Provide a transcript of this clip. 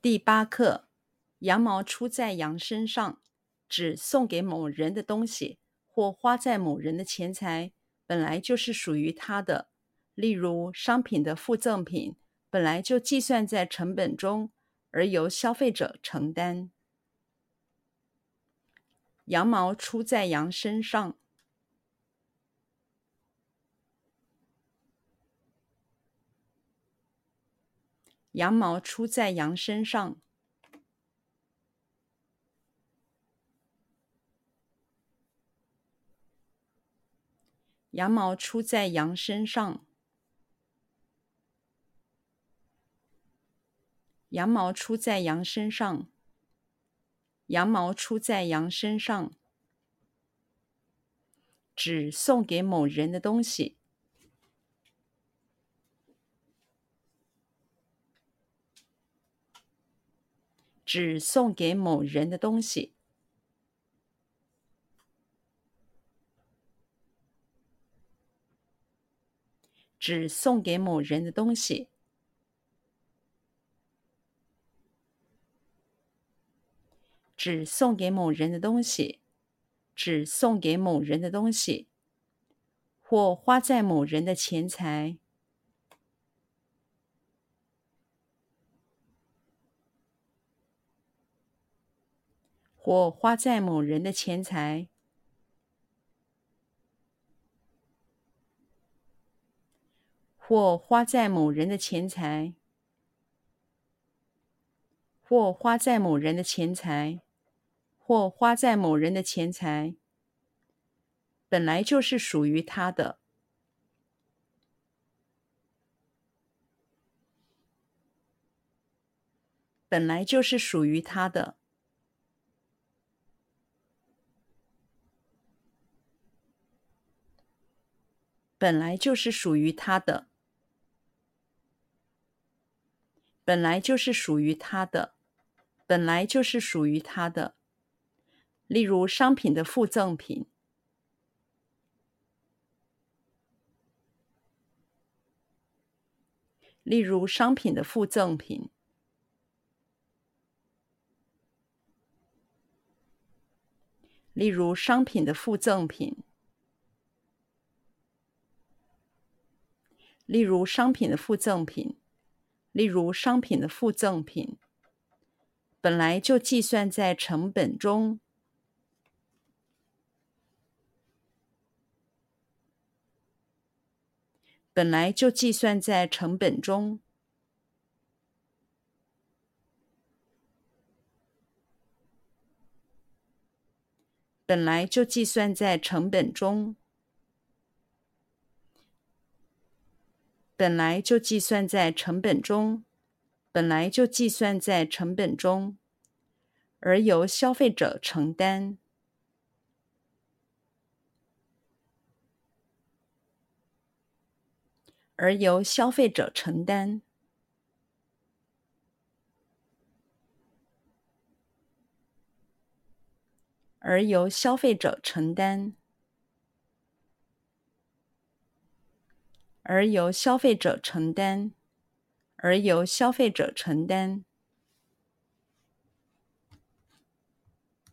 第八课：羊毛出在羊身上，指送给某人的东西或花在某人的钱财，本来就是属于他的。例如，商品的附赠品本来就计算在成本中，而由消费者承担。羊毛出在羊身上。羊毛出在羊身上。羊毛出在羊身上。羊毛出在羊身上。羊毛出在羊身上，指送给某人的东西。指送给某人的东西，指送给某人的东西，指送给某人的东西，指送给某人的东西，或花在某人的钱财。或花在某人的钱财，或花在某人的钱财，或花在某人的钱财，或花在某人的钱财，本来就是属于他的，本来就是属于他的。本来就是属于他的，本来就是属于他的，本来就是属于他的。例如商品的附赠品，例如商品的附赠品，例如商品的附赠品。例如商品的附赠品，例如商品的附赠品，本来就计算在成本中，本来就计算在成本中，本来就计算在成本中。本来就计算在成本中，本来就计算在成本中，而由消费者承担，而由消费者承担，而由消费者承担。而由消费者承担，而由消费者承担。